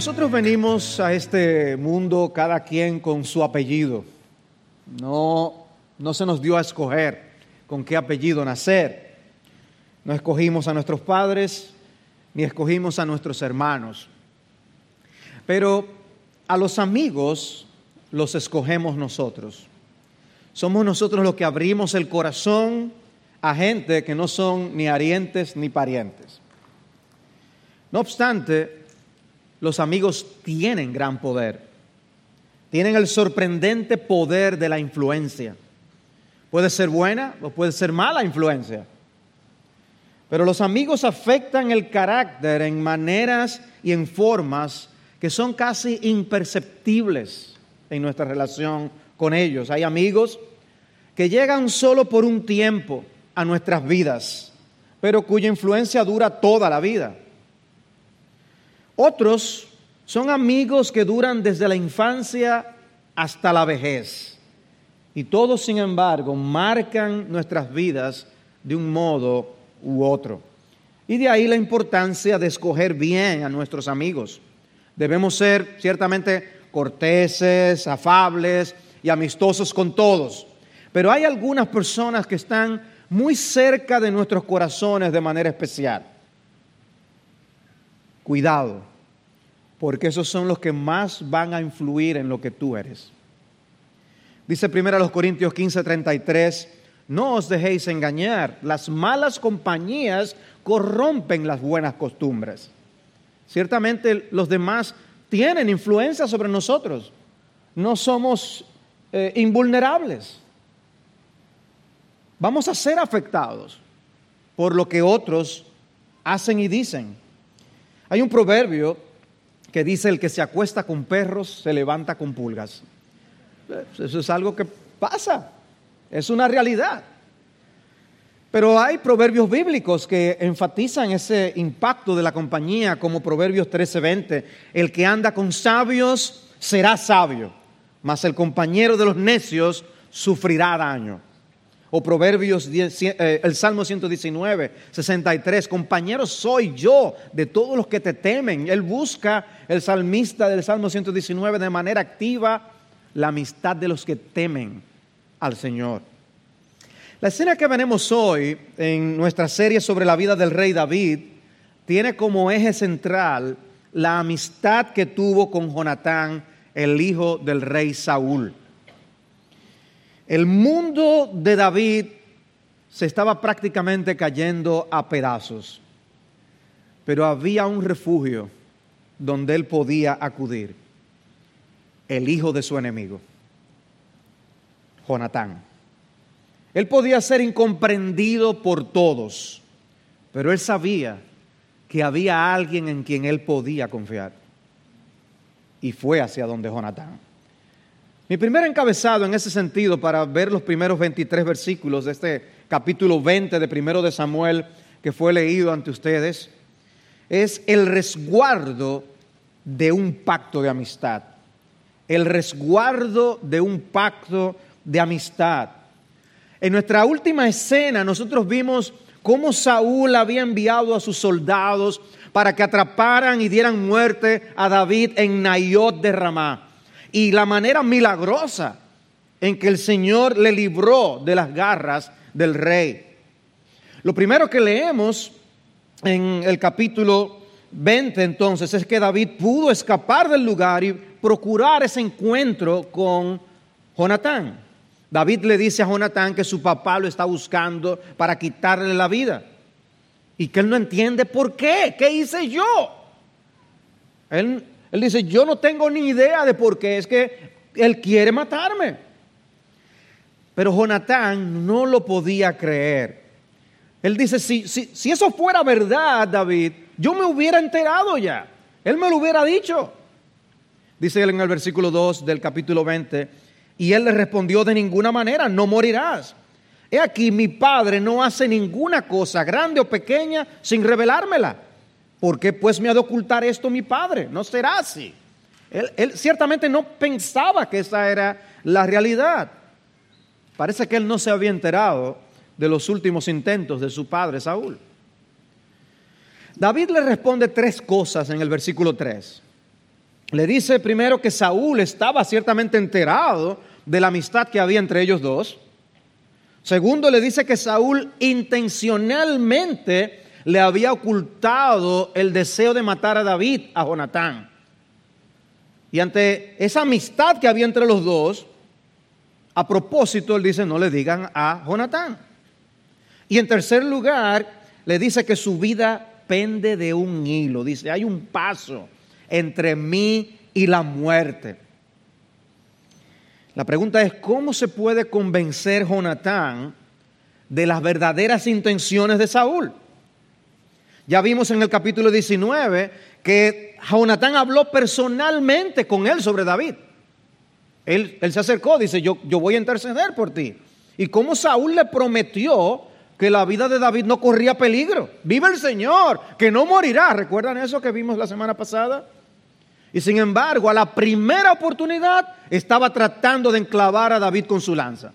Nosotros venimos a este mundo cada quien con su apellido. No, no se nos dio a escoger con qué apellido nacer. No escogimos a nuestros padres ni escogimos a nuestros hermanos. Pero a los amigos los escogemos nosotros. Somos nosotros los que abrimos el corazón a gente que no son ni arientes ni parientes. No obstante, los amigos tienen gran poder. Tienen el sorprendente poder de la influencia. Puede ser buena o puede ser mala influencia. Pero los amigos afectan el carácter en maneras y en formas que son casi imperceptibles en nuestra relación con ellos. Hay amigos que llegan solo por un tiempo a nuestras vidas, pero cuya influencia dura toda la vida. Otros son amigos que duran desde la infancia hasta la vejez. Y todos, sin embargo, marcan nuestras vidas de un modo u otro. Y de ahí la importancia de escoger bien a nuestros amigos. Debemos ser ciertamente corteses, afables y amistosos con todos. Pero hay algunas personas que están muy cerca de nuestros corazones de manera especial. Cuidado, porque esos son los que más van a influir en lo que tú eres. Dice primero a los Corintios 15, 33, no os dejéis engañar, las malas compañías corrompen las buenas costumbres. Ciertamente los demás tienen influencia sobre nosotros, no somos eh, invulnerables. Vamos a ser afectados por lo que otros hacen y dicen. Hay un proverbio que dice el que se acuesta con perros se levanta con pulgas. Eso es algo que pasa, es una realidad. Pero hay proverbios bíblicos que enfatizan ese impacto de la compañía, como Proverbios 13:20. El que anda con sabios será sabio, mas el compañero de los necios sufrirá daño. O Proverbios, eh, el Salmo 119, 63, compañero soy yo de todos los que te temen. Él busca, el salmista del Salmo 119, de manera activa la amistad de los que temen al Señor. La escena que venimos hoy en nuestra serie sobre la vida del rey David tiene como eje central la amistad que tuvo con Jonatán, el hijo del rey Saúl. El mundo de David se estaba prácticamente cayendo a pedazos, pero había un refugio donde él podía acudir, el hijo de su enemigo, Jonatán. Él podía ser incomprendido por todos, pero él sabía que había alguien en quien él podía confiar. Y fue hacia donde Jonatán. Mi primer encabezado en ese sentido para ver los primeros 23 versículos de este capítulo 20 de primero de Samuel que fue leído ante ustedes es el resguardo de un pacto de amistad. El resguardo de un pacto de amistad. En nuestra última escena nosotros vimos cómo Saúl había enviado a sus soldados para que atraparan y dieran muerte a David en Nayot de Ramá y la manera milagrosa en que el Señor le libró de las garras del rey. Lo primero que leemos en el capítulo 20 entonces es que David pudo escapar del lugar y procurar ese encuentro con Jonatán. David le dice a Jonatán que su papá lo está buscando para quitarle la vida y que él no entiende por qué, qué hice yo. Él él dice, yo no tengo ni idea de por qué, es que él quiere matarme. Pero Jonatán no lo podía creer. Él dice, si, si eso fuera verdad, David, yo me hubiera enterado ya. Él me lo hubiera dicho. Dice él en el versículo 2 del capítulo 20, y él le respondió de ninguna manera, no morirás. He aquí, mi padre no hace ninguna cosa, grande o pequeña, sin revelármela. ¿Por qué pues me ha de ocultar esto mi padre? No será así. Él, ciertamente no pensaba que esa era la realidad. Parece que él no se había enterado de los últimos intentos de su padre Saúl. David le responde tres cosas en el versículo 3. le dice primero que Saúl estaba ciertamente enterado de la amistad que había entre ellos dos. Segundo, le dice que Saúl intencionalmente le había ocultado el deseo de matar a David, a Jonatán. Y ante esa amistad que había entre los dos, a propósito, él dice, no le digan a Jonatán. Y en tercer lugar, le dice que su vida pende de un hilo. Dice, hay un paso entre mí y la muerte. La pregunta es, ¿cómo se puede convencer Jonatán de las verdaderas intenciones de Saúl? Ya vimos en el capítulo 19 que Jonatán habló personalmente con él sobre David. Él, se acercó, dice, yo, yo voy a interceder por ti. Y cómo Saúl le prometió que la vida de David no corría peligro. Vive el Señor, que no morirá. ¿Recuerdan eso que vimos la semana pasada? Y sin embargo, a la primera oportunidad estaba tratando de enclavar a David con su lanza.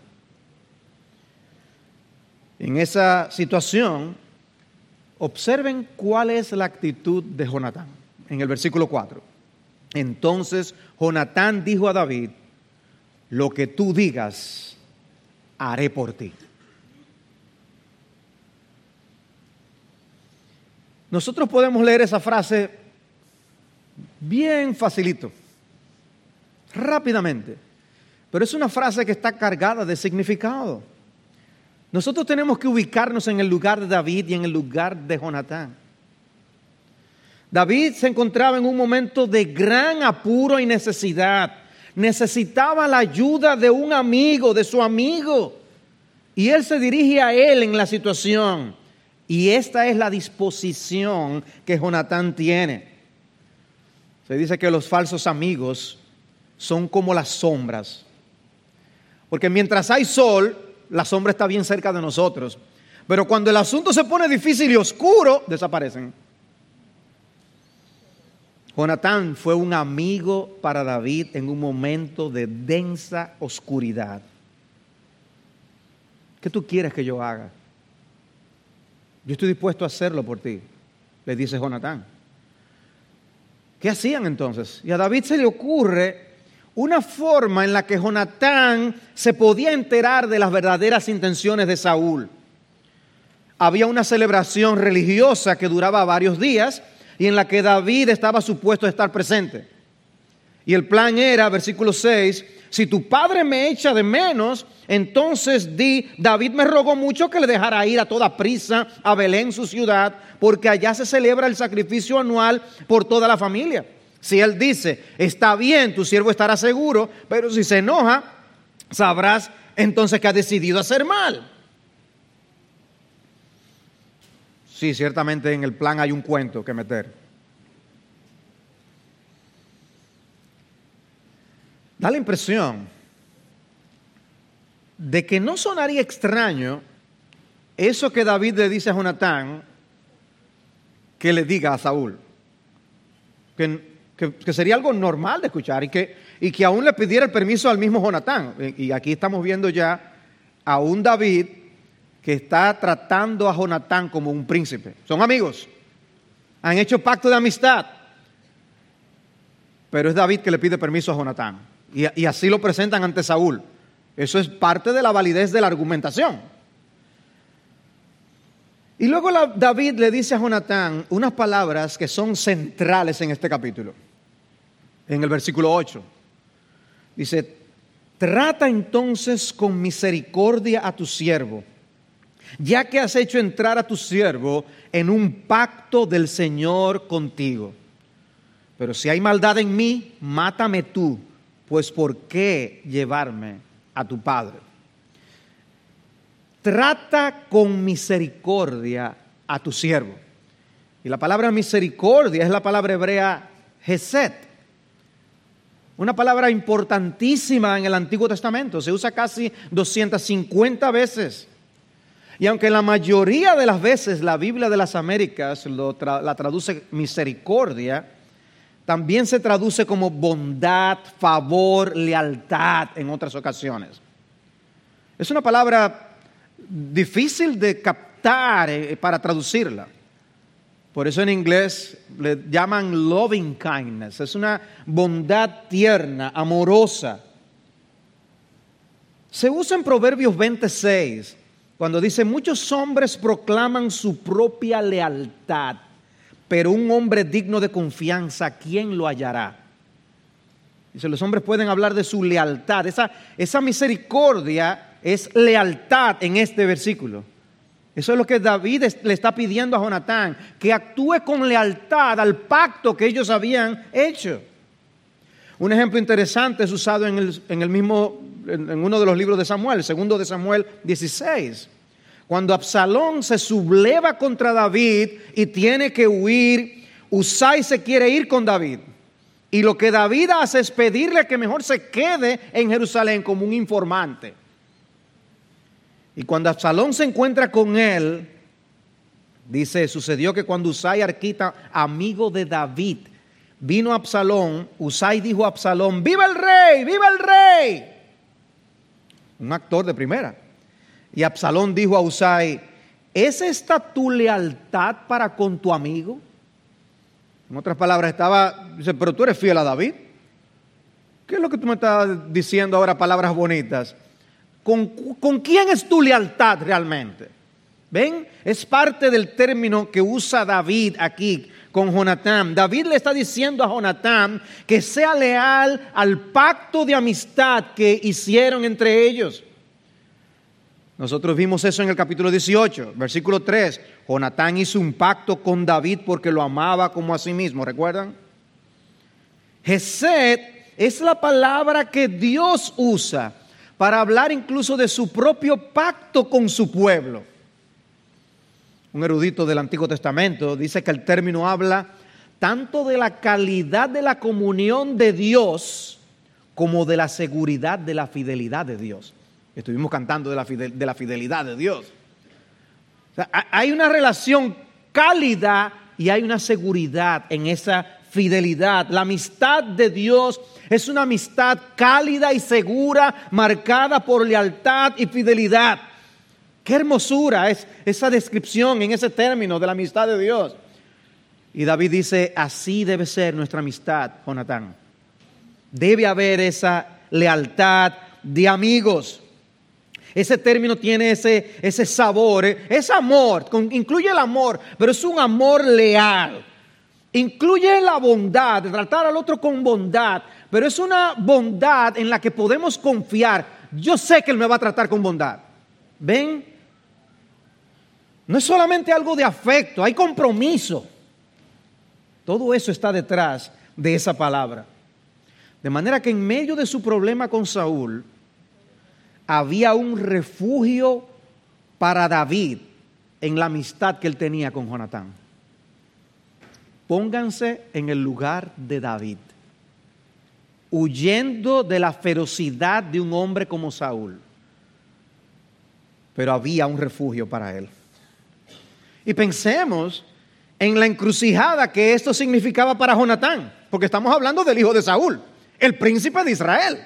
En esa situación, observen cuál es la actitud de Jonatán en el versículo 4. Entonces Jonatán dijo a David, lo que tú digas, haré por ti. Nosotros podemos leer esa frase bien facilito, rápidamente, pero es una frase que está cargada de significado. Nosotros tenemos que ubicarnos en el lugar de David y en el lugar de Jonatán. David se encontraba en un momento de gran apuro y necesidad. Necesitaba la ayuda de un amigo, de su amigo. Y él se dirige a él en la situación. Y esta es la disposición que Jonatán tiene. Se dice que los falsos amigos son como las sombras. Porque mientras hay sol, la sombra está bien cerca de nosotros. Pero cuando el asunto se pone difícil y oscuro, desaparecen. Jonatán fue un amigo para David en un momento de densa oscuridad. ¿Qué tú quieres que yo haga? Yo estoy dispuesto a hacerlo por ti, le dice Jonatán. ¿Qué hacían entonces? Y a David se le ocurre una forma en la que Jonatán se podía enterar de las verdaderas intenciones de Saúl. Había una celebración religiosa que duraba varios días y en la que David estaba supuesto a estar presente. Y el plan era, versículo 6, si tu padre me echa de menos, entonces di, David me rogó mucho que le dejara ir a toda prisa a Belén, su ciudad, porque allá se celebra el sacrificio anual por toda la familia. Si él dice, está bien, tu siervo estará seguro, pero si se enoja, sabrás entonces que ha decidido hacer mal. Sí, ciertamente en el plan hay un cuento que meter. Da la impresión de que no sonaría extraño eso que David le dice a Jonatán que le diga a Saúl. Que, sería algo normal de escuchar y que, y que aún le pidiera el permiso al mismo Jonatán. Y aquí estamos viendo ya a un David que está tratando a Jonatán como un príncipe. Son amigos, han hecho pacto de amistad, pero es David que le pide permiso a Jonatán. Y, así lo presentan ante Saúl. Eso es parte de la validez de la argumentación. Y luego David le dice a Jonatán unas palabras que son centrales en este capítulo, en el versículo 8. Dice, trata entonces con misericordia a tu siervo, ya que has hecho entrar a tu siervo en un pacto del Señor contigo. Pero si hay maldad en mí, mátame tú pues ¿por qué llevarme a tu padre? Trata con misericordia a tu siervo. Y la palabra misericordia es la palabra hebrea Geset. Una palabra importantísima en el Antiguo Testamento. Se usa casi 250 veces. Y aunque la mayoría de las veces la Biblia de las Américas la traduce misericordia, también se traduce como bondad, favor, lealtad en otras ocasiones. Es una palabra difícil de captar eh, para traducirla. Por eso en inglés le llaman loving kindness. Es una bondad tierna, amorosa. Se usa en Proverbios 26 cuando dice, muchos hombres proclaman su propia lealtad, pero un hombre digno de confianza, ¿quién lo hallará? Dice, los hombres pueden hablar de su lealtad. Esa, esa misericordia es lealtad en este versículo. Eso es lo que David le está pidiendo a Jonatán, que actúe con lealtad al pacto que ellos habían hecho. Un ejemplo interesante es usado en el, mismo, en, uno de los libros de Samuel, el segundo de Samuel 16. Cuando Absalón se subleva contra David y tiene que huir, Usai se quiere ir con David. Y lo que David hace es pedirle que mejor se quede en Jerusalén como un informante. Y cuando Absalón se encuentra con él, dice, sucedió que cuando Usai Arquita, amigo de David, vino Absalón, Usai dijo a Absalón, viva el rey, viva el rey. Un actor de primera. Y Absalón dijo a Usai, ¿es esta tu lealtad para con tu amigo? En otras palabras, estaba, dice, pero tú eres fiel a David. ¿Qué es lo que tú me estás diciendo ahora, palabras bonitas? ¿Con, quién es tu lealtad realmente? ¿Ven? Es parte del término que usa David aquí con Jonatán. David le está diciendo a Jonatán que sea leal al pacto de amistad que hicieron entre ellos. Nosotros vimos eso en el capítulo 18, versículo 3. Jonatán hizo un pacto con David porque lo amaba como a sí mismo, ¿recuerdan? Gesed es la palabra que Dios usa para hablar incluso de su propio pacto con su pueblo. Un erudito del Antiguo Testamento dice que el término habla tanto de la calidad de la comunión de Dios como de la seguridad de la fidelidad de Dios. Estuvimos cantando de la, fidelidad de Dios. hay una relación cálida y hay una seguridad en esa fidelidad. La amistad de Dios es una amistad cálida y segura, marcada por lealtad y fidelidad. Qué hermosura es esa descripción en ese término de la amistad de Dios. Y David dice, así debe ser nuestra amistad, Jonatán. Debe haber esa lealtad de amigos. Ese término tiene ese, ese sabor, ¿eh? es amor, incluye el amor, pero es un amor leal. Incluye la bondad, tratar al otro con bondad, pero es una bondad en la que podemos confiar. Yo sé que Él me va a tratar con bondad. ¿Ven? No es solamente algo de afecto, hay compromiso. Todo eso está detrás de esa palabra. De manera que en medio de su problema con Saúl, había un refugio para David en la amistad que él tenía con Jonatán. Pónganse en el lugar de David huyendo de la ferocidad de un hombre como Saúl. Pero había un refugio para él. Y pensemos en la encrucijada que esto significaba para Jonatán, porque estamos hablando del hijo de Saúl, el príncipe de Israel.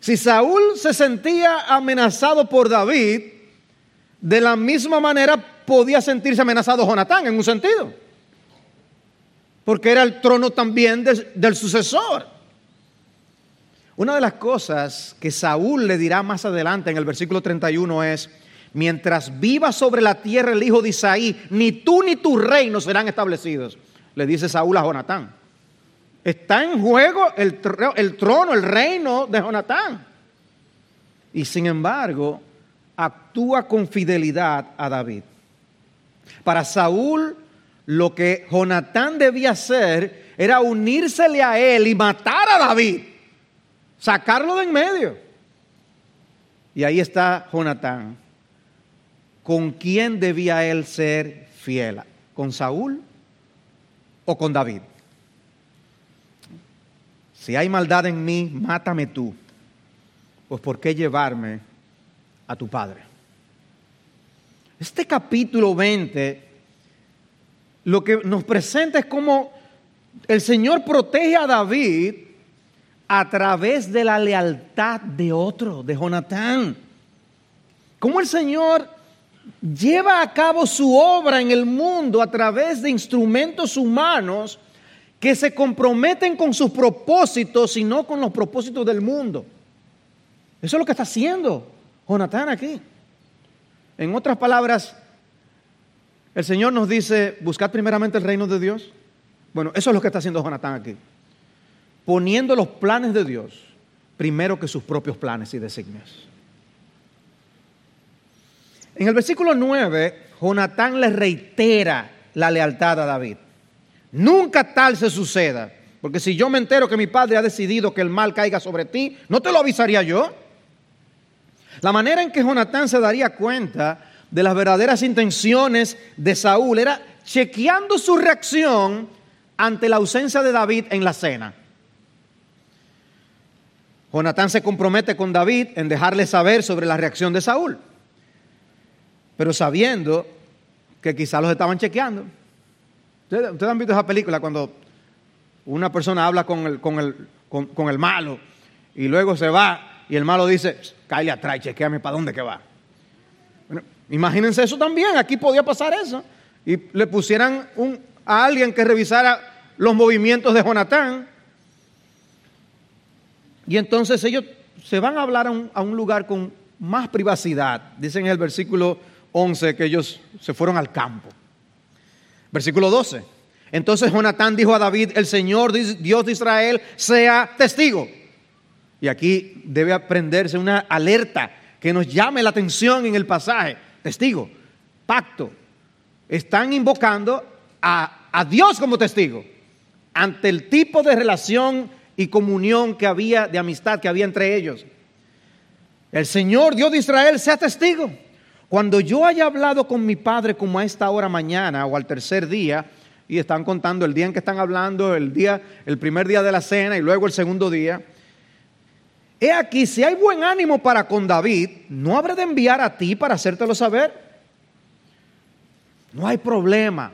Si Saúl se sentía amenazado por David, de la misma manera podía sentirse amenazado Jonatán en un sentido porque era el trono también del sucesor. Una de las cosas que Saúl le dirá más adelante en el versículo 31 es, mientras viva sobre la tierra el hijo de Isaí, ni tú ni tu reino serán establecidos, le dice Saúl a Jonatán. Está en juego el, trono, el reino de Jonatán. Y sin embargo, actúa con fidelidad a David. Para Saúl, lo que Jonatán debía hacer era unírsele a él y matar a David, sacarlo de en medio. Y ahí está Jonatán. ¿Con quién debía él ser fiel? ¿Con Saúl o con David? Si hay maldad en mí, mátame tú. Pues ¿por qué llevarme a tu padre? Este capítulo 20 lo que nos presenta es cómo el Señor protege a David a través de la lealtad de otro, de Jonatán. Cómo el Señor lleva a cabo su obra en el mundo a través de instrumentos humanos que se comprometen con sus propósitos y no con los propósitos del mundo. Eso es lo que está haciendo Jonatán aquí. En otras palabras, el Señor nos dice, buscad primeramente el reino de Dios. Bueno, eso es lo que está haciendo Jonatán aquí. Poniendo los planes de Dios primero que sus propios planes y designios. En el versículo 9, Jonatán le reitera la lealtad a David. Nunca tal se suceda, porque si yo me entero que mi padre ha decidido que el mal caiga sobre ti, ¿no te lo avisaría yo? La manera en que Jonatán se daría cuenta de las verdaderas intenciones de Saúl era chequeando su reacción ante la ausencia de David en la cena. Jonatán se compromete con David en dejarle saber sobre la reacción de Saúl, pero sabiendo que quizás los estaban chequeando. ¿Ustedes, han visto esa película cuando una persona habla con el, con, el, con, el malo y luego se va y el malo dice, cállate atrás, chequeame para dónde que va? imagínense eso también, aquí podía pasar eso. Y le pusieran a alguien que revisara los movimientos de Jonatán y entonces ellos se van a hablar a un, lugar con más privacidad. Dicen en el versículo 11 que ellos se fueron al campo. Versículo 12. Entonces Jonatán dijo a David, el Señor Dios de Israel sea testigo. Y aquí debe aprenderse una alerta que nos llame la atención en el pasaje. Testigo, pacto. Están invocando a, a Dios como testigo ante el tipo de relación y comunión que había, de amistad que había entre ellos. El Señor, Dios de Israel, sea testigo. Cuando yo haya hablado con mi padre como a esta hora mañana o al tercer día, y están contando el día en que están hablando, el día, el primer día de la cena y luego el segundo día. He aquí, si hay buen ánimo para con David, ¿no habré de enviar a ti para hacértelo saber? No hay problema.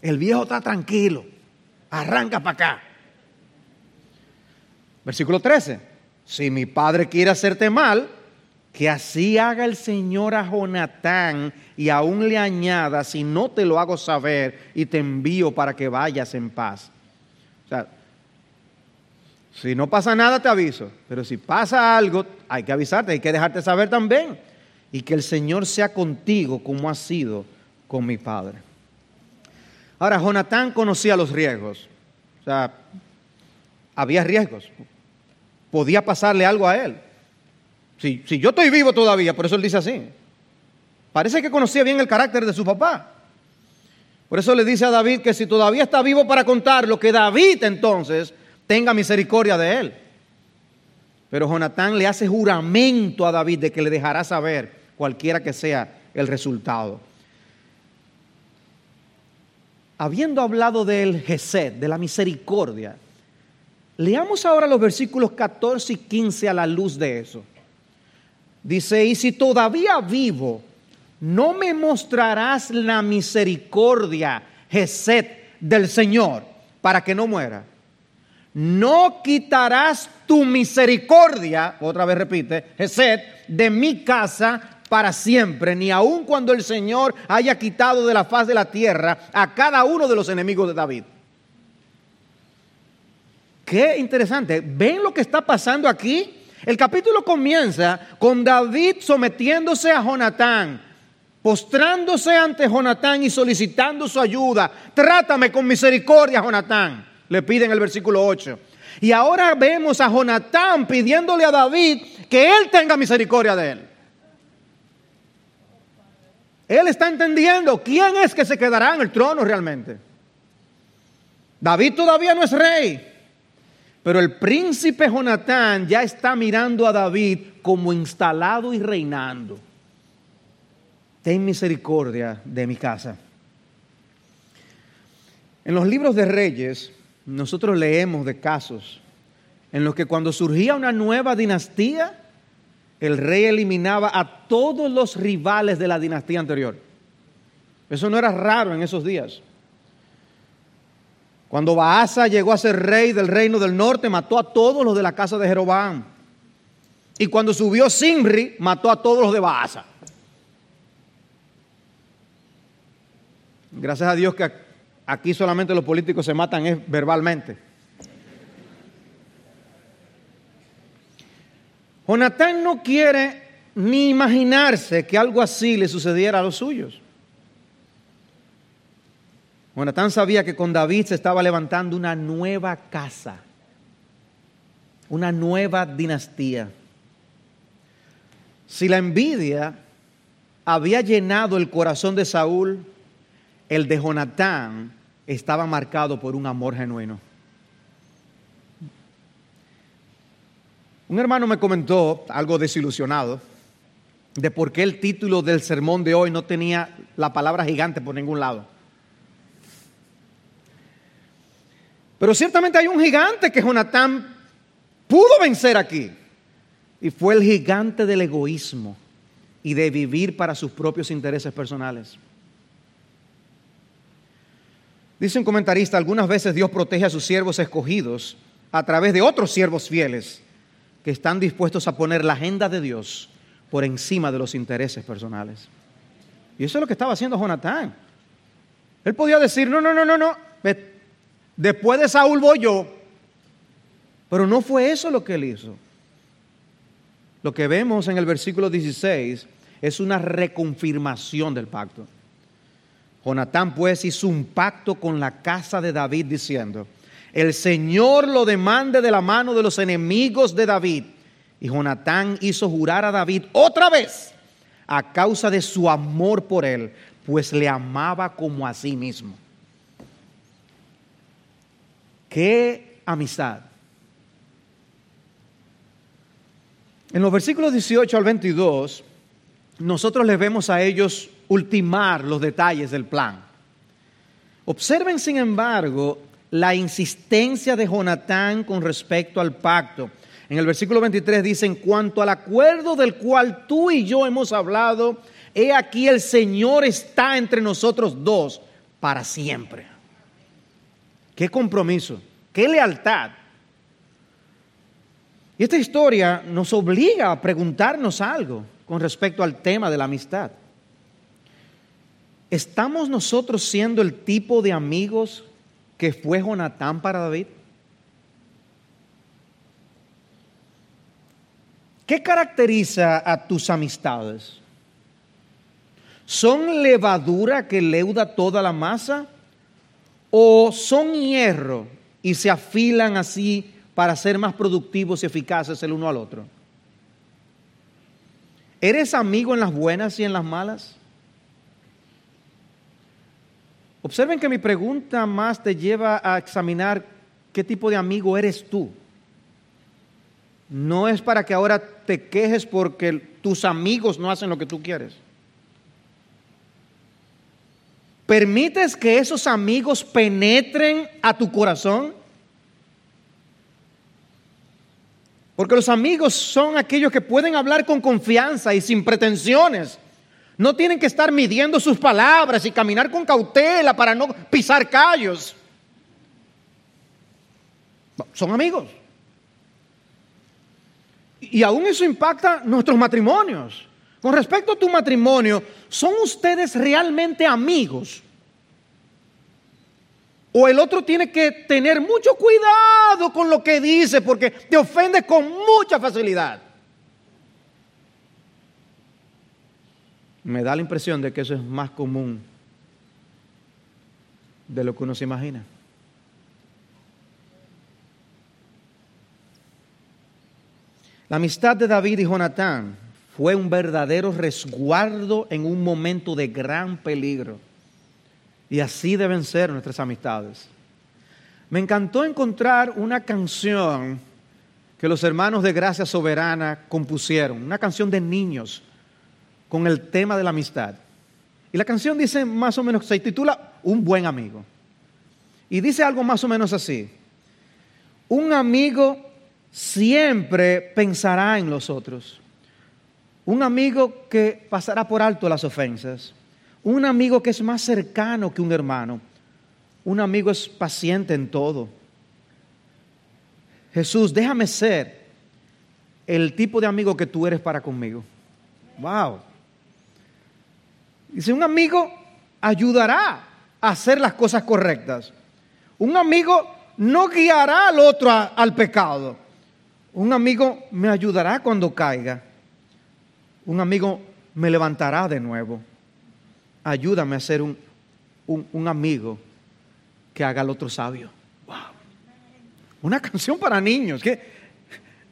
El viejo está tranquilo. Arranca para acá. Versículo 13. Si mi padre quiere hacerte mal, que así haga el Señor a Jonatán y aún le añada, si no te lo hago saber y te envío para que vayas en paz. O sea, si no pasa nada te aviso, pero si pasa algo hay que avisarte, hay que dejarte saber también. Y que el Señor sea contigo como ha sido con mi padre. Ahora, Jonatán conocía los riesgos. O sea, había riesgos podía pasarle algo a él. Si, yo estoy vivo todavía, por eso él dice así. Parece que conocía bien el carácter de su papá. Por eso le dice a David que si todavía está vivo para contarlo, que David entonces tenga misericordia de él. Pero Jonatán le hace juramento a David de que le dejará saber cualquiera que sea el resultado. Habiendo hablado del Gesed, de la misericordia, Leamos ahora los versículos 14 y 15 a la luz de eso. Dice, y si todavía vivo, no me mostrarás la misericordia, Geset, del Señor, para que no muera. No quitarás tu misericordia, otra vez repite, Geset, de mi casa para siempre, ni aun cuando el Señor haya quitado de la faz de la tierra a cada uno de los enemigos de David. Qué interesante. ¿Ven lo que está pasando aquí? El capítulo comienza con David sometiéndose a Jonatán, postrándose ante Jonatán y solicitando su ayuda. Trátame con misericordia, Jonatán. Le pide en el versículo 8. Y ahora vemos a Jonatán pidiéndole a David que él tenga misericordia de él. Él está entendiendo quién es que se quedará en el trono realmente. David todavía no es rey. Pero el príncipe Jonatán ya está mirando a David como instalado y reinando. Ten misericordia de mi casa. En los libros de reyes, nosotros leemos de casos en los que cuando surgía una nueva dinastía, el rey eliminaba a todos los rivales de la dinastía anterior. Eso no era raro en esos días. Cuando Baasa llegó a ser rey del reino del norte, mató a todos los de la casa de Jeroboam. Y cuando subió Simri, mató a todos los de Baasa. Gracias a Dios que aquí solamente los políticos se matan es verbalmente. Jonatán no quiere ni imaginarse que algo así le sucediera a los suyos. Jonatán sabía que con David se estaba levantando una nueva casa, una nueva dinastía. Si la envidia había llenado el corazón de Saúl, el de Jonatán estaba marcado por un amor genuino. Un hermano me comentó, algo desilusionado, de por qué el título del sermón de hoy no tenía la palabra gigante por ningún lado. Pero ciertamente hay un gigante que Jonatán pudo vencer aquí. Y fue el gigante del egoísmo y de vivir para sus propios intereses personales. Dice un comentarista, algunas veces Dios protege a sus siervos escogidos a través de otros siervos fieles que están dispuestos a poner la agenda de Dios por encima de los intereses personales. Y eso es lo que estaba haciendo Jonatán. Él podía decir, no, no, no, no, no, después de Saúl voy yo. Pero no fue eso lo que él hizo. Lo que vemos en el versículo 16 es una reconfirmación del pacto. Jonatán pues hizo un pacto con la casa de David diciendo, el Señor lo demande de la mano de los enemigos de David. Y Jonatán hizo jurar a David otra vez a causa de su amor por él, pues le amaba como a sí mismo. Qué amistad. En los versículos 18 al 22, nosotros les vemos a ellos ultimar los detalles del plan. Observen, sin embargo, la insistencia de Jonatán con respecto al pacto. En el versículo 23 dice, en cuanto al acuerdo del cual tú y yo hemos hablado, he aquí el Señor está entre nosotros dos para siempre. Qué compromiso, qué lealtad. Y esta historia nos obliga a preguntarnos algo con respecto al tema de la amistad. ¿Estamos nosotros siendo el tipo de amigos que fue Jonatán para David? ¿Qué caracteriza a tus amistades? ¿Son levadura que leuda toda la masa? ¿O son hierro y se afilan así para ser más productivos y eficaces el uno al otro? ¿Eres amigo en las buenas y en las malas? Observen que mi pregunta más te lleva a examinar qué tipo de amigo eres tú. No es para que ahora te quejes porque tus amigos no hacen lo que tú quieres. ¿Permites que esos amigos penetren a tu corazón? Porque los amigos son aquellos que pueden hablar con confianza y sin pretensiones no tienen que estar midiendo sus palabras y caminar con cautela para no pisar callos. Son amigos. Y aún eso impacta nuestros matrimonios. Con respecto a tu matrimonio, ¿son ustedes realmente amigos? O el otro tiene que tener mucho cuidado con lo que dice porque te ofende con mucha facilidad. me da la impresión de que eso es más común de lo que uno se imagina. La amistad de David y Jonatán fue un verdadero resguardo en un momento de gran peligro. Y así deben ser nuestras amistades. Me encantó encontrar una canción que los hermanos de Gracia Soberana compusieron, una canción de niños con el tema de la amistad. Y la canción dice más o menos, se titula Un buen amigo. Y dice algo más o menos así. Un amigo siempre pensará en los otros. Un amigo que pasará por alto las ofensas. Un amigo que es más cercano que un hermano. Un amigo es paciente en todo. Jesús, déjame ser el tipo de amigo que tú eres para conmigo. Wow. Dice, un amigo ayudará a hacer las cosas correctas. Un amigo no guiará al otro al pecado. Un amigo me ayudará cuando caiga. Un amigo me levantará de nuevo. Ayúdame a ser un, un, amigo que haga al otro sabio. Wow. Una canción para niños.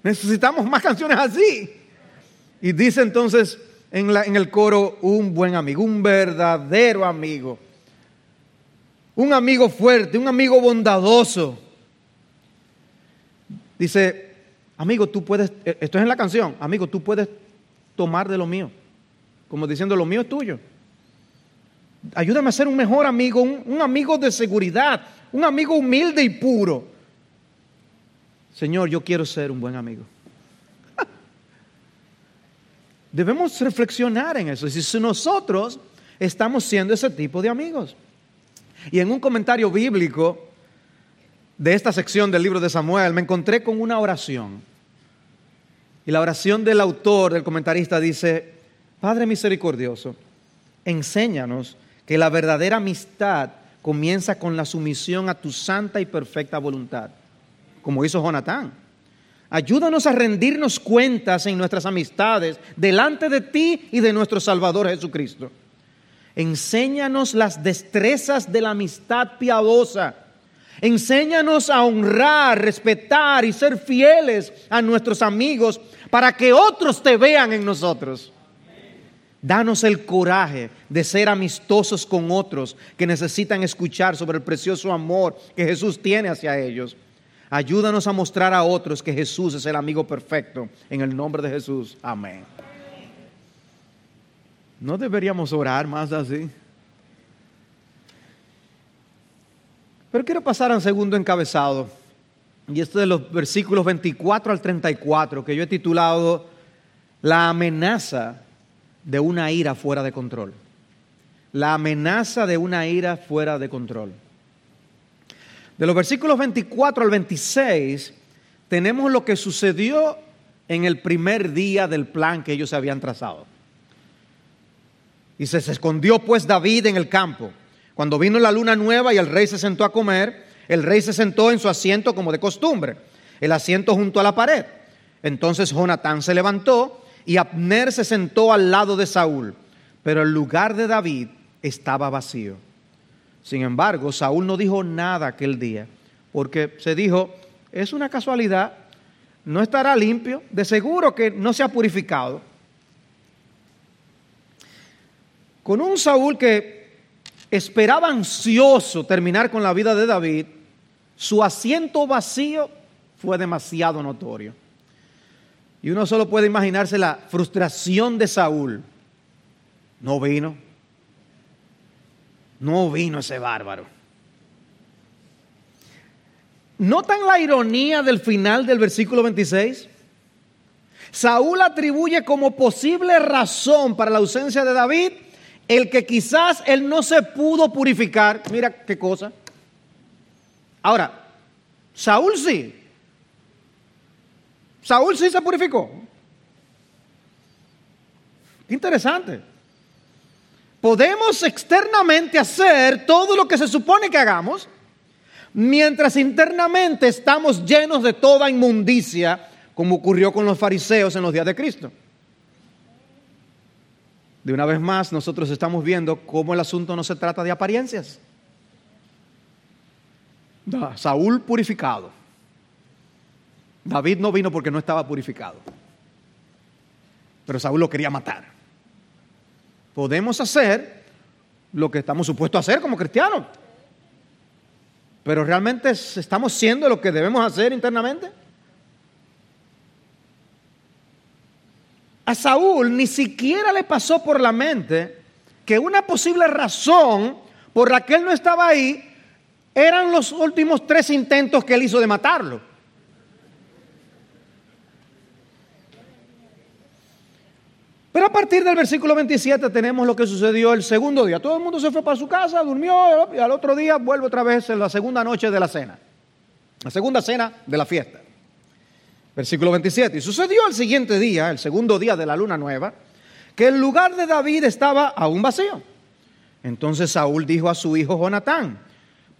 necesitamos más canciones así. Y dice entonces en, la, en el coro un buen amigo, un verdadero amigo. Un amigo fuerte, un amigo bondadoso. Dice, amigo, tú puedes, eh, esto es en la canción, amigo, tú puedes tomar de lo mío. Como diciendo, lo mío es tuyo. Ayúdame a ser un mejor amigo, un, amigo de seguridad, un amigo humilde y puro. Señor, yo quiero ser un buen amigo. Debemos reflexionar en eso. Si nosotros estamos siendo ese tipo de amigos. Y en un comentario bíblico de esta sección del libro de Samuel me encontré con una oración. La oración del autor, del comentarista, dice, Padre misericordioso, enséñanos que la verdadera amistad comienza con la sumisión a tu santa y perfecta voluntad, como hizo Jonatán. Ayúdanos a rendirnos cuentas en nuestras amistades delante de ti y de nuestro Salvador Jesucristo. Enséñanos las destrezas de la amistad piadosa. Enséñanos a honrar, respetar y ser fieles a nuestros amigos para que otros te vean en nosotros. Danos el coraje de ser amistosos con otros que necesitan escuchar sobre el precioso amor que Jesús tiene hacia ellos. Ayúdanos a mostrar a otros que Jesús es el amigo perfecto. En el nombre de Jesús. Amén. ¿No deberíamos orar más así? Pero quiero pasar al segundo encabezado. Y esto de los versículos 24 al 34, que yo he titulado La amenaza de una ira fuera de control. La amenaza de una ira fuera de control. De los versículos 24 al 26 tenemos lo que sucedió en el primer día del plan que ellos habían trazado. Y se, escondió pues David en el campo. Cuando vino la luna nueva y el rey se sentó a comer, el rey se sentó en su asiento como de costumbre, el asiento junto a la pared. Entonces Jonatán se levantó y Abner se sentó al lado de Saúl, pero el lugar de David estaba vacío. Sin embargo, Saúl no dijo nada aquel día, porque se dijo, es una casualidad, no estará limpio, de seguro que no se ha purificado. Con un Saúl que esperaba ansioso terminar con la vida de David, su asiento vacío fue demasiado notorio. Y uno solo puede imaginarse la frustración de Saúl. No vino, no vino ese bárbaro. ¿Notan la ironía del final del versículo 26? Saúl atribuye como posible razón para la ausencia de David el que quizás él no se pudo purificar. Mira qué cosa. Ahora, Saúl sí. Saúl sí se purificó. Interesante. Podemos externamente hacer todo lo que se supone que hagamos, mientras internamente estamos llenos de toda inmundicia, como ocurrió con los fariseos en los días de Cristo. De una vez más, nosotros estamos viendo cómo el asunto no se trata de apariencias. Saúl purificado. David no vino porque no estaba purificado. Pero Saúl lo quería matar podemos hacer lo que estamos supuestos a hacer como cristianos. Pero realmente estamos siendo lo que debemos hacer internamente. A Saúl ni siquiera le pasó por la mente que una posible razón por la que él no estaba ahí eran los últimos tres intentos que él hizo de matarlo. Pero a partir del versículo 27 tenemos lo que sucedió el segundo día. Todo el mundo se fue para su casa, durmió y al otro día vuelve otra vez en la segunda noche de la cena. La segunda cena de la fiesta. Versículo 27. Y sucedió el siguiente día, el segundo día de la luna nueva, que el lugar de David estaba aún vacío. Entonces Saúl dijo a su hijo Jonatán,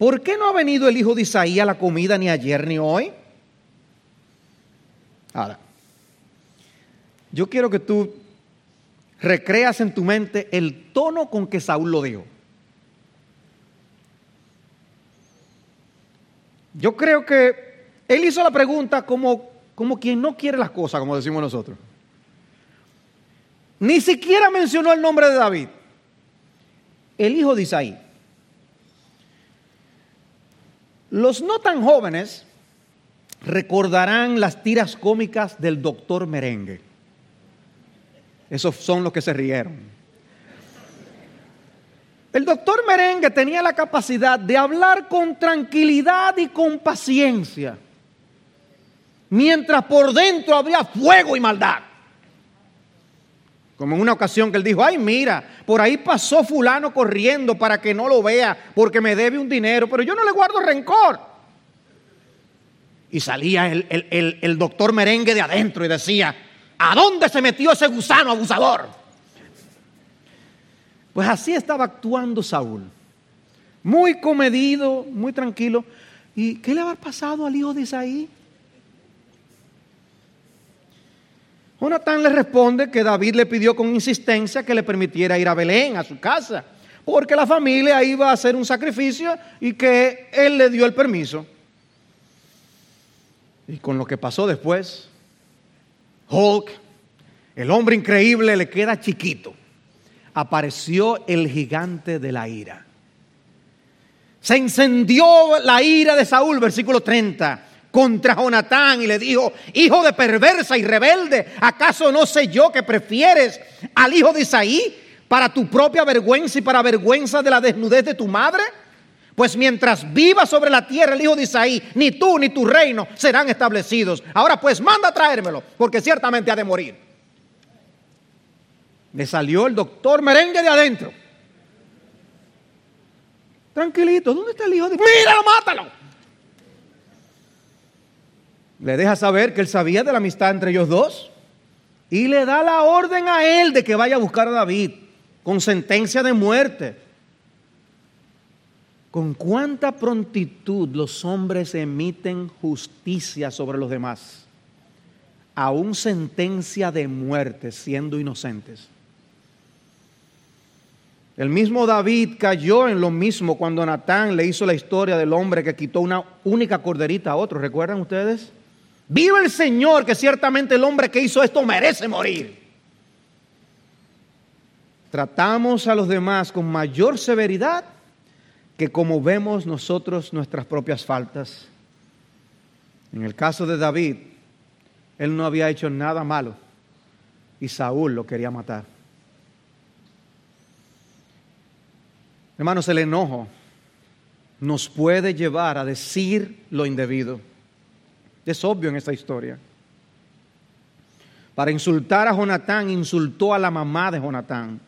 ¿por qué no ha venido el hijo de Isaí a la comida ni ayer ni hoy? Ahora, yo quiero que tú recreas en tu mente el tono con que Saúl lo dijo. Yo creo que él hizo la pregunta como, como quien no quiere las cosas, como decimos nosotros. Ni siquiera mencionó el nombre de David, el hijo de Isaí. Los no tan jóvenes recordarán las tiras cómicas del doctor Merengue. Esos son los que se rieron. El doctor Merengue tenía la capacidad de hablar con tranquilidad y con paciencia, mientras por dentro había fuego y maldad. Como en una ocasión que él dijo, ay mira, por ahí pasó fulano corriendo para que no lo vea porque me debe un dinero, pero yo no le guardo rencor. Y salía el, el doctor Merengue de adentro y decía, ¿A dónde se metió ese gusano abusador? Pues así estaba actuando Saúl. Muy comedido, muy tranquilo. ¿Y qué le habrá pasado al hijo de Isaí? Jonatán le responde que David le pidió con insistencia que le permitiera ir a Belén, a su casa, porque la familia iba a hacer un sacrificio y que él le dio el permiso. Y con lo que pasó después, Hulk, el hombre increíble, le queda chiquito. Apareció el gigante de la ira. Se encendió la ira de Saúl, versículo 30, contra Jonatán y le dijo, hijo de perversa y rebelde, ¿acaso no sé yo que prefieres al hijo de Isaí para tu propia vergüenza y para vergüenza de la desnudez de tu madre? Pues mientras viva sobre la tierra el hijo de Isaí, ni tú ni tu reino serán establecidos. Ahora pues manda a traérmelo, porque ciertamente ha de morir. Le salió el doctor merengue de adentro. Tranquilito, ¿dónde está el hijo de ¡Míralo, mátalo! Le deja saber que él sabía de la amistad entre ellos dos y le da la orden a él de que vaya a buscar a David con sentencia de muerte. Con cuánta prontitud los hombres emiten justicia sobre los demás, aún sentencia de muerte siendo inocentes. El mismo David cayó en lo mismo cuando Natán le hizo la historia del hombre que quitó una única corderita a otro. ¿Recuerdan ustedes? Viva el Señor, que ciertamente el hombre que hizo esto merece morir. Tratamos a los demás con mayor severidad que como vemos nosotros nuestras propias faltas. En el caso de David, él no había hecho nada malo y Saúl lo quería matar. Hermanos, el enojo nos puede llevar a decir lo indebido. Es obvio en esta historia. Para insultar a Jonatán, insultó a la mamá de Jonatán.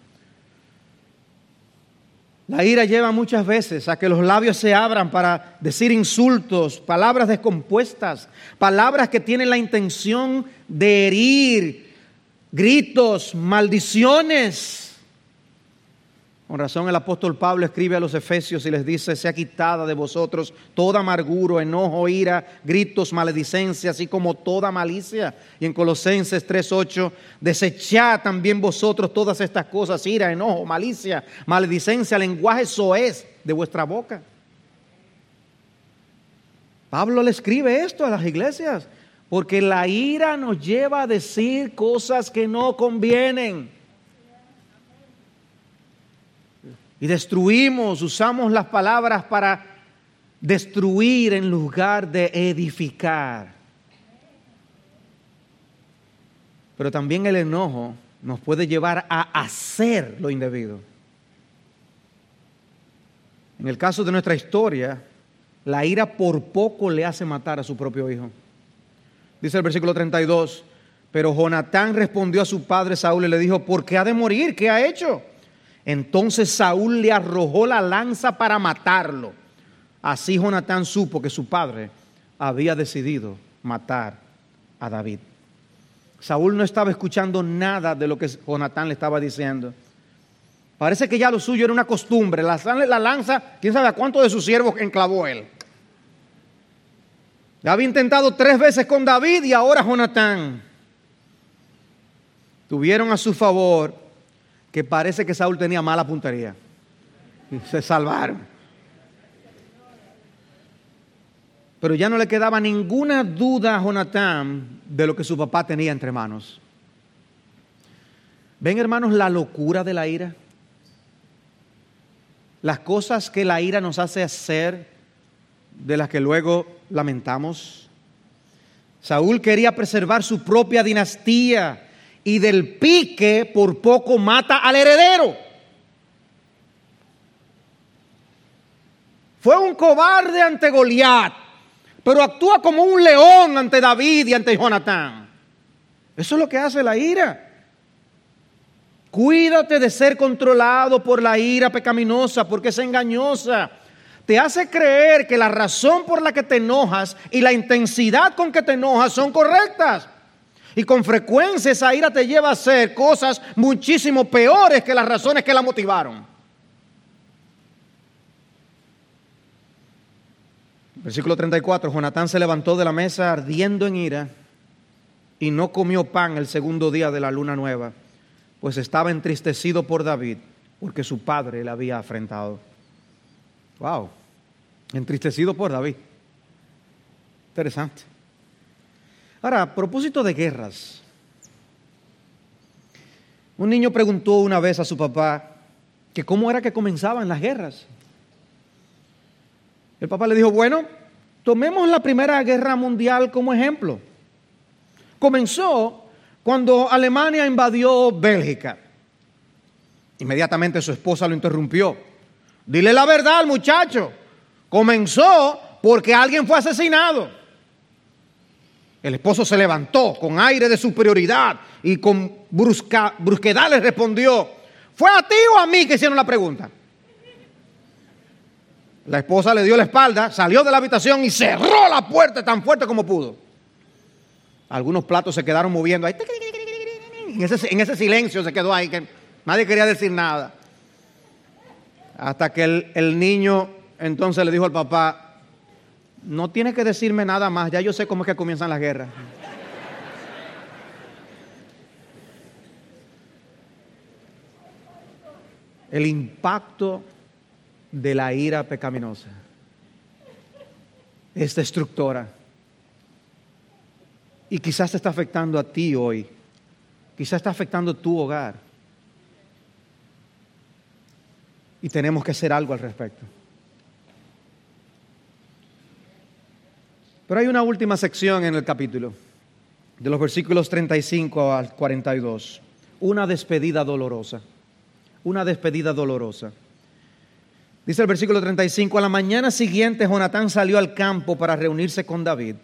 La ira lleva muchas veces a que los labios se abran para decir insultos, palabras descompuestas, palabras que tienen la intención de herir, gritos, maldiciones. Con razón el apóstol Pablo escribe a los Efesios y les dice, sea quitada de vosotros toda amargura, enojo, ira, gritos, maledicencia, así como toda malicia. Y en Colosenses 3.8, desechad también vosotros todas estas cosas, ira, enojo, malicia, maledicencia, lenguaje soez de vuestra boca. Pablo le escribe esto a las iglesias, porque la ira nos lleva a decir cosas que no convienen. Y destruimos, usamos las palabras para destruir en lugar de edificar. Pero también el enojo nos puede llevar a hacer lo indebido. En el caso de nuestra historia, la ira por poco le hace matar a su propio hijo. Dice el versículo 32, pero Jonatán respondió a su padre Saúl y le dijo, ¿por qué ha de morir? ¿Qué ha hecho? Entonces Saúl le arrojó la lanza para matarlo. Así Jonatán supo que su padre había decidido matar a David. Saúl no estaba escuchando nada de lo que Jonatán le estaba diciendo. Parece que ya lo suyo era una costumbre. La, la lanza, quién sabe a cuánto de sus siervos enclavó él. Había intentado tres veces con David y ahora Jonatán. Tuvieron a su favor que parece que Saúl tenía mala puntería. Y se salvaron. Pero ya no le quedaba ninguna duda a Jonatán de lo que su papá tenía entre manos. ¿Ven, hermanos, la locura de la ira? Las cosas que la ira nos hace hacer, de las que luego lamentamos. Saúl quería preservar su propia dinastía y del pique por poco mata al heredero. Fue un cobarde ante Goliat pero actúa como un león ante David y ante Jonatán. Eso es lo que hace la ira. Cuídate de ser controlado por la ira pecaminosa porque es engañosa. Te hace creer que la razón por la que te enojas y la intensidad con que te enojas son correctas. Y con frecuencia esa ira te lleva a hacer cosas muchísimo peores que las razones que la motivaron. Versículo 34, Jonatán se levantó de la mesa ardiendo en ira y no comió pan el segundo día de la luna nueva, pues estaba entristecido por David, porque su padre le había afrentado. Wow, entristecido por David. Interesante. Ahora, a propósito de guerras, un niño preguntó una vez a su papá que cómo era que comenzaban las guerras. El papá le dijo, bueno, tomemos la Primera Guerra Mundial como ejemplo. Comenzó cuando Alemania invadió Bélgica. Inmediatamente su esposa lo interrumpió. Dile la verdad al muchacho. Comenzó porque alguien fue asesinado. El esposo se levantó con aire de superioridad y con brusquedad le respondió, ¿fue a ti o a mí que hicieron la pregunta? La esposa le dio la espalda, salió de la habitación y cerró la puerta tan fuerte como pudo. Algunos platos se quedaron moviendo ahí. En ese, silencio se quedó ahí, que nadie quería decir nada. Hasta que el, el niño entonces le dijo al papá, no tiene que decirme nada más, ya yo sé cómo es que comienzan las guerras. El impacto de la ira pecaminosa. Es destructora. Y quizás te está afectando a ti hoy. Quizás está afectando tu hogar. Y tenemos que hacer algo al respecto. Pero hay una última sección en el capítulo, de los versículos 35 al 42. Una despedida dolorosa. Una despedida dolorosa. Dice el versículo 35, a la mañana siguiente Jonatán salió al campo para reunirse con David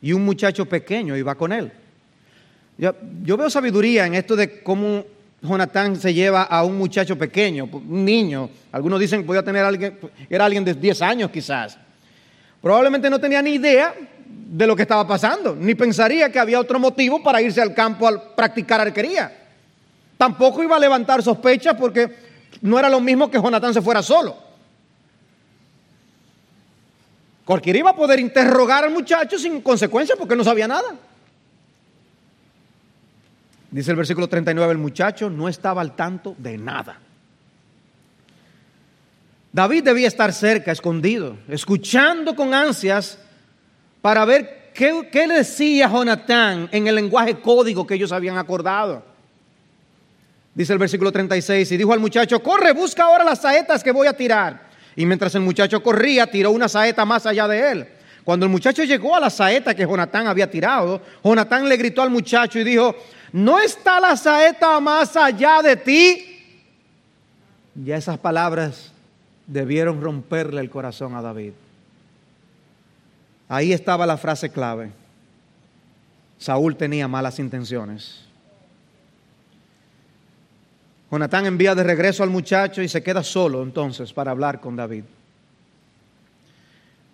y un muchacho pequeño iba con él. Yo, veo sabiduría en esto de cómo Jonatán se lleva a un muchacho pequeño, un niño. Algunos dicen que podía tener alguien, era alguien de 10 años quizás. Probablemente no tenía ni idea de lo que estaba pasando, ni pensaría que había otro motivo para irse al campo a practicar arquería. Tampoco iba a levantar sospechas porque no era lo mismo que Jonatán se fuera solo. Cualquiera iba a poder interrogar al muchacho sin consecuencia porque no sabía nada. Dice el versículo 39, el muchacho no estaba al tanto de nada. David debía estar cerca, escondido, escuchando con ansias para ver qué, qué decía Jonatán en el lenguaje código que ellos habían acordado. Dice el versículo 36, y dijo al muchacho, corre, busca ahora las saetas que voy a tirar. Y mientras el muchacho corría, tiró una saeta más allá de él. Cuando el muchacho llegó a la saeta que Jonatán había tirado, Jonatán le gritó al muchacho y dijo, ¿no está la saeta más allá de ti? Ya esas palabras debieron romperle el corazón a David. Ahí estaba la frase clave. Saúl tenía malas intenciones. Jonatán envía de regreso al muchacho y se queda solo entonces para hablar con David.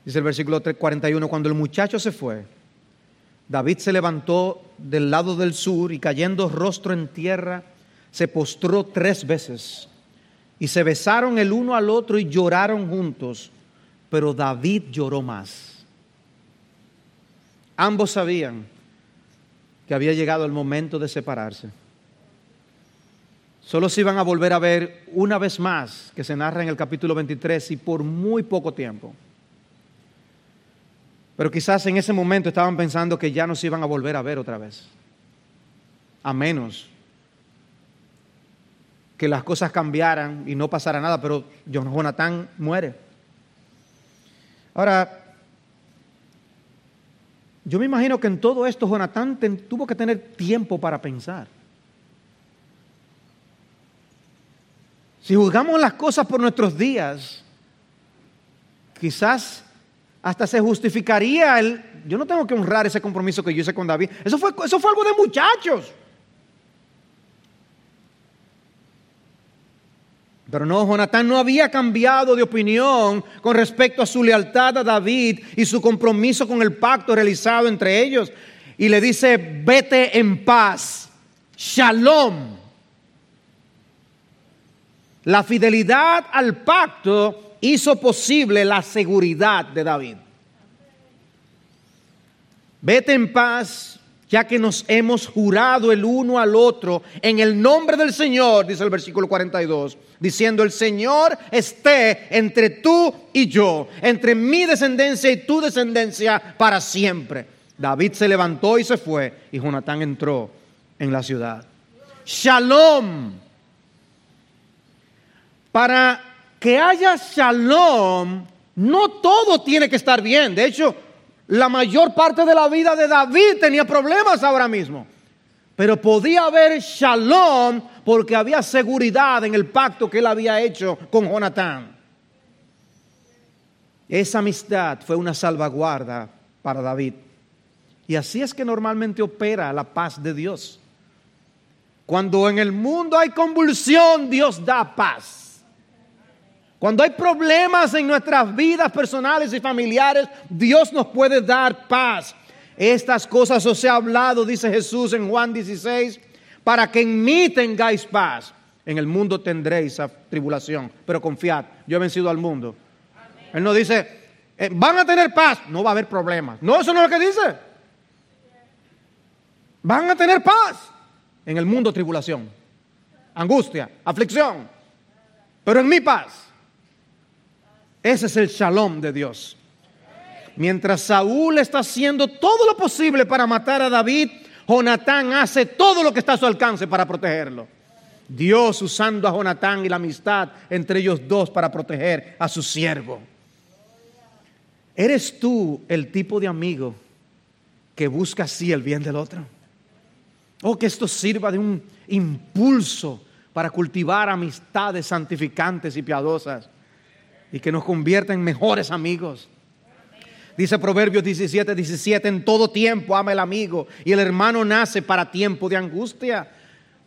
Dice el versículo 41, cuando el muchacho se fue, David se levantó del lado del sur y cayendo rostro en tierra, se postró tres veces Y se besaron el uno al otro y lloraron juntos, pero David lloró más. Ambos sabían que había llegado el momento de separarse. Solo se iban a volver a ver una vez más, que se narra en el capítulo 23 y por muy poco tiempo. Pero quizás en ese momento estaban pensando que ya no se iban a volver a ver otra vez. A menos que las cosas cambiaran y no pasara nada, pero Jonathan muere. Ahora, yo me imagino que en todo esto Jonatán tuvo que tener tiempo para pensar. Si juzgamos las cosas por nuestros días, quizás hasta se justificaría el, yo no tengo que honrar ese compromiso que yo hice con David. Eso fue, eso fue algo de muchachos. Pero no, Jonatán no había cambiado de opinión con respecto a su lealtad a David y su compromiso con el pacto realizado entre ellos. Y le dice, vete en paz, shalom. La fidelidad al pacto hizo posible la seguridad de David. Vete en paz, ya que nos hemos jurado el uno al otro en el nombre del Señor, dice el versículo 42, diciendo, el Señor esté entre tú y yo, entre mi descendencia y tu descendencia para siempre. David se levantó y se fue, y Jonatán entró en la ciudad. Shalom. Para que haya shalom, no todo tiene que estar bien. De hecho, la mayor parte de la vida de David tenía problemas ahora mismo. Pero podía haber shalom porque había seguridad en el pacto que él había hecho con Jonatán. Esa amistad fue una salvaguarda para David. Y así es que normalmente opera la paz de Dios. Cuando en el mundo hay convulsión, Dios da paz. Cuando hay problemas en nuestras vidas personales y familiares, Dios nos puede dar paz. Estas cosas os he hablado, dice Jesús en Juan 16, para que en mí tengáis paz. En el mundo tendréis tribulación, pero confiad, yo he vencido al mundo. Él no dice, eh, van a tener paz, no va a haber problemas. No, eso no es lo que dice. Van a tener paz. En el mundo tribulación, angustia, aflicción, pero en mi paz. Ese es el shalom de Dios. Mientras Saúl está haciendo todo lo posible para matar a David, Jonatán hace todo lo que está a su alcance para protegerlo. Dios usando a Jonatán y la amistad entre ellos dos para proteger a su siervo. ¿Eres tú el tipo de amigo que busca así el bien del otro? O que esto sirva de un impulso para cultivar amistades santificantes y piadosas y que nos convierta en mejores amigos. Dice Proverbios 17, 17, en todo tiempo ama el amigo y el hermano nace para tiempo de angustia.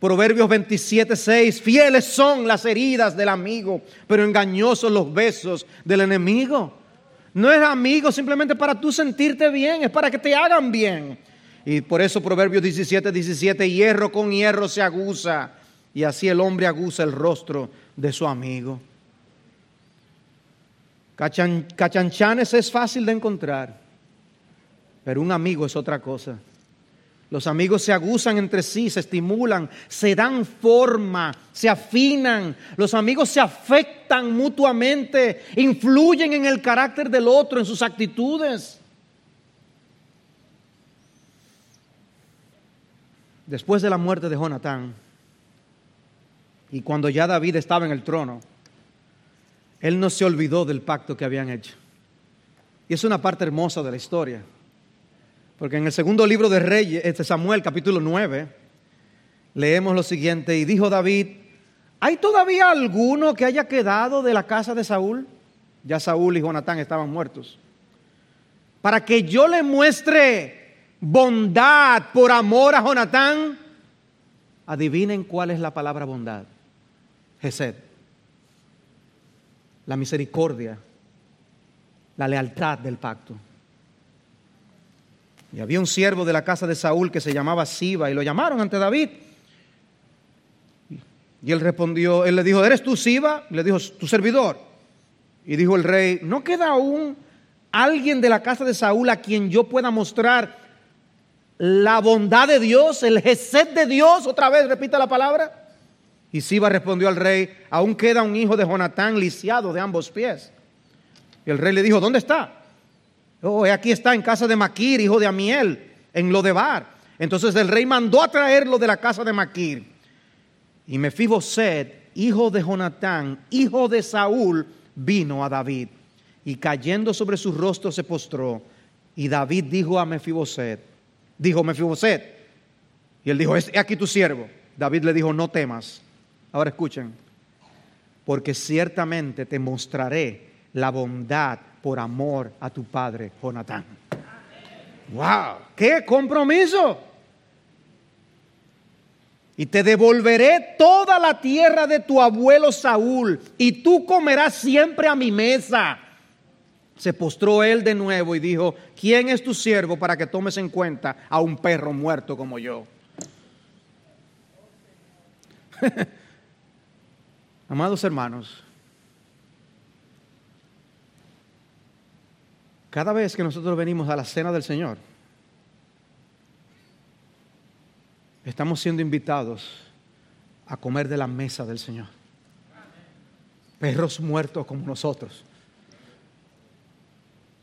Proverbios 27, 6, fieles son las heridas del amigo, pero engañosos los besos del enemigo. No es amigo simplemente para tú sentirte bien, es para que te hagan bien. Y por eso Proverbios 17, 17, hierro con hierro se aguza y así el hombre aguza el rostro de su amigo. Cachanchanes es fácil de encontrar, pero un amigo es otra cosa. Los amigos se aguzan entre sí, se estimulan, se dan forma, se afinan. Los amigos se afectan mutuamente, influyen en el carácter del otro, en sus actitudes. Después de la muerte de Jonatán, y cuando ya David estaba en el trono, él no se olvidó del pacto que habían hecho. Y es una parte hermosa de la historia. Porque en el segundo libro de Reyes, este Samuel capítulo 9, leemos lo siguiente, y dijo David, ¿hay todavía alguno que haya quedado de la casa de Saúl? Ya Saúl y Jonatán estaban muertos. Para que yo le muestre bondad por amor a Jonatán. Adivinen cuál es la palabra bondad. Gesed la misericordia, la lealtad del pacto. Y había un siervo de la casa de Saúl que se llamaba Siba y lo llamaron ante David. Y él respondió, él le dijo, ¿eres tú Siba? Le dijo, tu servidor. Y dijo el rey, ¿no queda aún alguien de la casa de Saúl a quien yo pueda mostrar la bondad de Dios, el gesed de Dios? Otra vez, repita la palabra. Y Siba respondió al rey, aún queda un hijo de Jonatán lisiado de ambos pies. Y el rey le dijo, ¿dónde está? Oh, aquí está en casa de Maquir, hijo de Amiel, en Lodebar. Entonces el rey mandó a traerlo de la casa de Maquir. Y Mefiboset, hijo de Jonatán, hijo de Saúl, vino a David. Y cayendo sobre su rostro se postró. Y David dijo a Mefiboset, dijo Mefiboset, y él dijo, es aquí tu siervo. David le dijo, no temas Ahora escuchen, porque ciertamente te mostraré la bondad por amor a tu padre Jonatán. ¡Wow! ¡Qué compromiso! Y te devolveré toda la tierra de tu abuelo Saúl, y tú comerás siempre a mi mesa. Se postró él de nuevo y dijo, ¿quién es tu siervo para que tomes en cuenta a un perro muerto como yo? Amados hermanos, cada vez que nosotros venimos a la cena del Señor, estamos siendo invitados a comer de la mesa del Señor. Perros muertos como nosotros.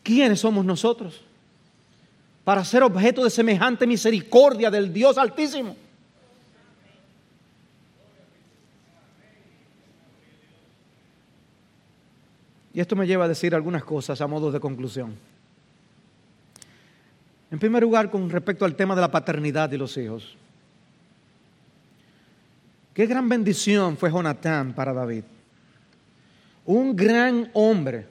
¿Quiénes somos nosotros? Para ser objeto de semejante misericordia del Dios Altísimo. Y esto me lleva a decir algunas cosas a modo de conclusión. En primer lugar, con respecto al tema de la paternidad y los hijos. Qué gran bendición fue Jonatán para David. Un gran hombre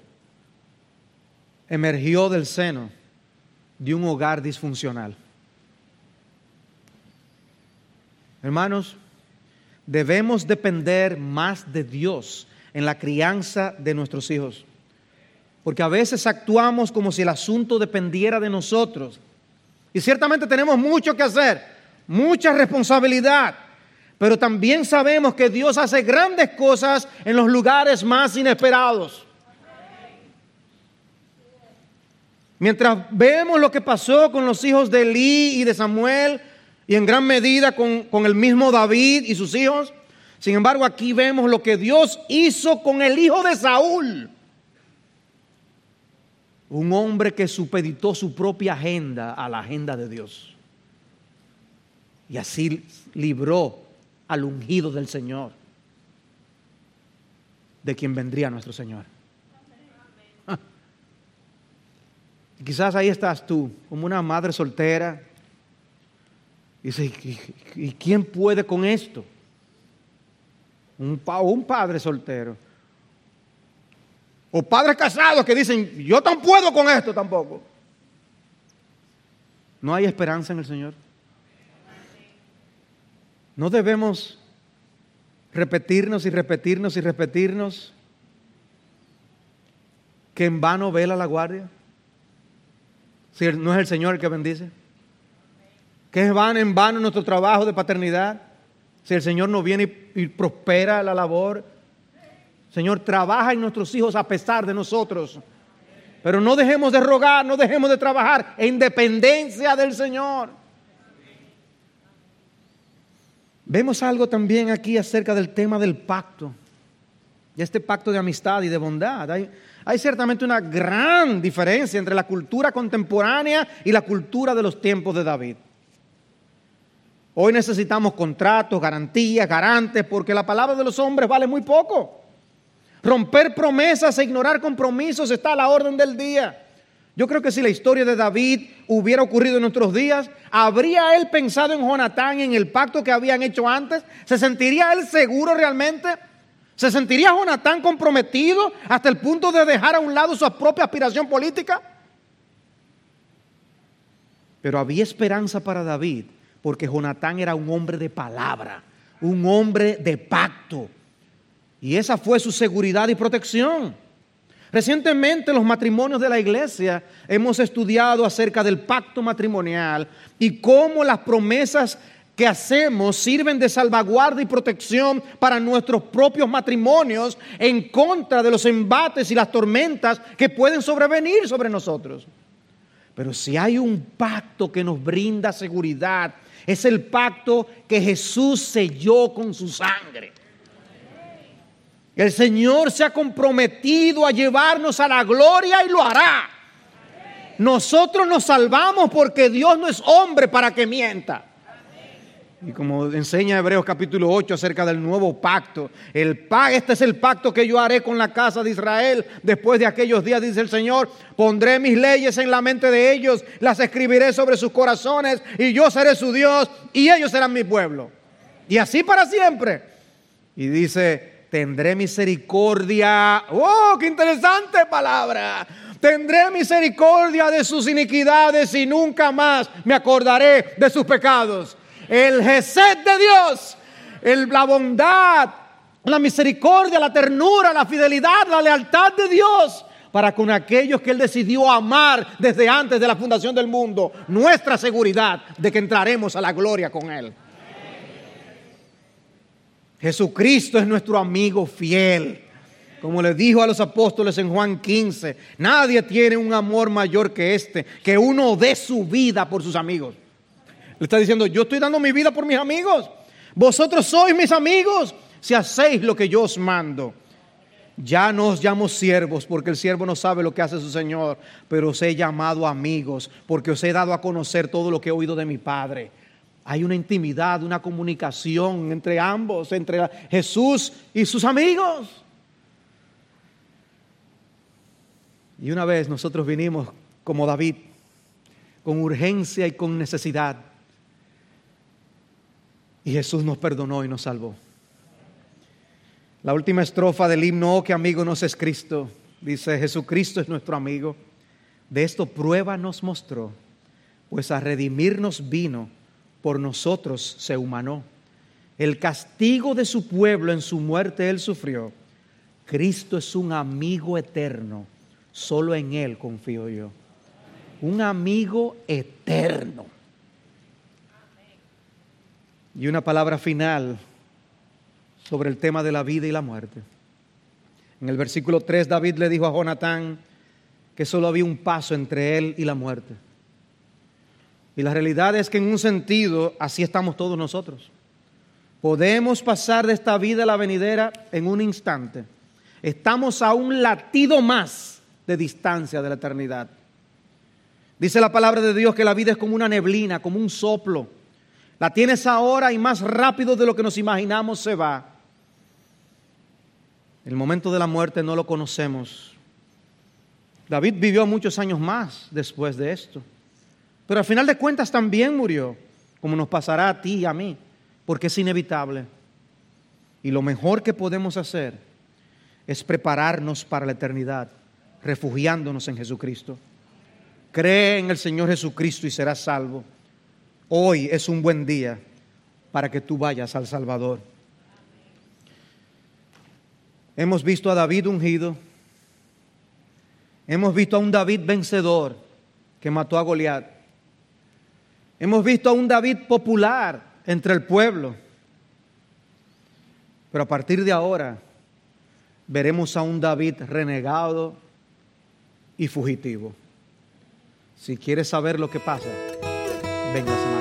emergió del seno de un hogar disfuncional. Hermanos, debemos depender más de Dios en la crianza de nuestros hijos. Porque a veces actuamos como si el asunto dependiera de nosotros. Y ciertamente tenemos mucho que hacer, mucha responsabilidad. Pero también sabemos que Dios hace grandes cosas en los lugares más inesperados. Mientras vemos lo que pasó con los hijos de Elí y de Samuel, y en gran medida con, con el mismo David y sus hijos, sin embargo, aquí vemos lo que Dios hizo con el hijo de Saúl. Un hombre que supeditó su propia agenda a la agenda de Dios. Y así libró al ungido del Señor, de quien vendría nuestro Señor. quizás ahí estás tú, como una madre soltera. Y dice, ¿y quién puede con esto? Un, un padre soltero. O padres casados que dicen, yo tampoco puedo con esto tampoco. ¿No hay esperanza en el Señor? No debemos repetirnos y repetirnos y repetirnos que en vano vela la guardia. Si no es el Señor el que bendice. Que es vano en vano nuestro trabajo de paternidad. Si el Señor no viene y, prospera la labor, Señor, trabaja en nuestros hijos a pesar de nosotros. Pero no dejemos de rogar, no dejemos de trabajar en dependencia del Señor. Vemos algo también aquí acerca del tema del pacto. Y este pacto de amistad y de bondad. Hay ciertamente una gran diferencia entre la cultura contemporánea y la cultura de los tiempos de David. Hoy necesitamos contratos, garantías, garantes, porque la palabra de los hombres vale muy poco. Romper promesas e ignorar compromisos está a la orden del día. Yo creo que si la historia de David hubiera ocurrido en nuestros días, ¿habría él pensado en Jonatán, en el pacto que habían hecho antes? ¿Se sentiría él seguro realmente? ¿Se sentiría Jonatán comprometido hasta el punto de dejar a un lado su propia aspiración política? Pero había esperanza para David porque Jonatán era un hombre de palabra, un hombre de pacto. Y esa fue su seguridad y protección. Recientemente en los matrimonios de la iglesia hemos estudiado acerca del pacto matrimonial y cómo las promesas que hacemos sirven de salvaguarda y protección para nuestros propios matrimonios en contra de los embates y las tormentas que pueden sobrevenir sobre nosotros. Pero si hay un pacto que nos brinda seguridad, es el pacto que Jesús selló con su sangre. El Señor se ha comprometido a llevarnos a la gloria y lo hará. Nosotros nos salvamos porque Dios no es hombre para que mienta. Y como enseña Hebreos capítulo 8 acerca del nuevo pacto, el este es el pacto que yo haré con la casa de Israel después de aquellos días, dice el Señor. Pondré mis leyes en la mente de ellos, las escribiré sobre sus corazones y yo seré su Dios y ellos serán mi pueblo. Y así para siempre. Y dice, tendré misericordia. ¡Oh, qué interesante palabra! Tendré misericordia de sus iniquidades y nunca más me acordaré de sus pecados el Gesed de Dios, el, la bondad, la misericordia, la ternura, la fidelidad, la lealtad de Dios para con aquellos que Él decidió amar desde antes de la fundación del mundo, nuestra seguridad de que entraremos a la gloria con Él. Jesucristo es nuestro amigo fiel. Como le dijo a los apóstoles en Juan 15, nadie tiene un amor mayor que este, que uno dé su vida por sus amigos. Le está diciendo, yo estoy dando mi vida por mis amigos. Vosotros sois mis amigos si hacéis lo que yo os mando. Ya no os llamo siervos porque el siervo no sabe lo que hace su Señor, pero os he llamado amigos porque os he dado a conocer todo lo que he oído de mi Padre. Hay una intimidad, una comunicación entre ambos, entre Jesús y sus amigos. Y una vez nosotros vinimos como David, con urgencia y con necesidad. Y Jesús nos perdonó y nos salvó. La última estrofa del himno, oh, que amigo nos es Cristo, dice, Jesucristo es nuestro amigo. De esto prueba nos mostró, pues a redimirnos vino, por nosotros se humanó. El castigo de su pueblo en su muerte él sufrió. Cristo es un amigo eterno, solo en él confío yo. Un amigo eterno. Y una palabra final sobre el tema de la vida y la muerte. En el versículo 3 David le dijo a Jonatán que solo había un paso entre él y la muerte. Y la realidad es que en un sentido así estamos todos nosotros. Podemos pasar de esta vida a la venidera en un instante. Estamos a un latido más de distancia de la eternidad. Dice la palabra de Dios que la vida es como una neblina, como un soplo la tienes ahora y más rápido de lo que nos imaginamos se va. El momento de la muerte no lo conocemos. David vivió muchos años más después de esto. Pero al final de cuentas también murió, como nos pasará a ti y a mí, porque es inevitable. Y lo mejor que podemos hacer es prepararnos para la eternidad, refugiándonos en Jesucristo. Cree en el Señor Jesucristo y serás salvo. Hoy es un buen día para que tú vayas al Salvador. Hemos visto a David ungido. Hemos visto a un David vencedor que mató a Goliat. Hemos visto a un David popular entre el pueblo. Pero a partir de ahora veremos a un David renegado y fugitivo. Si quieres saber lo que pasa, venga semana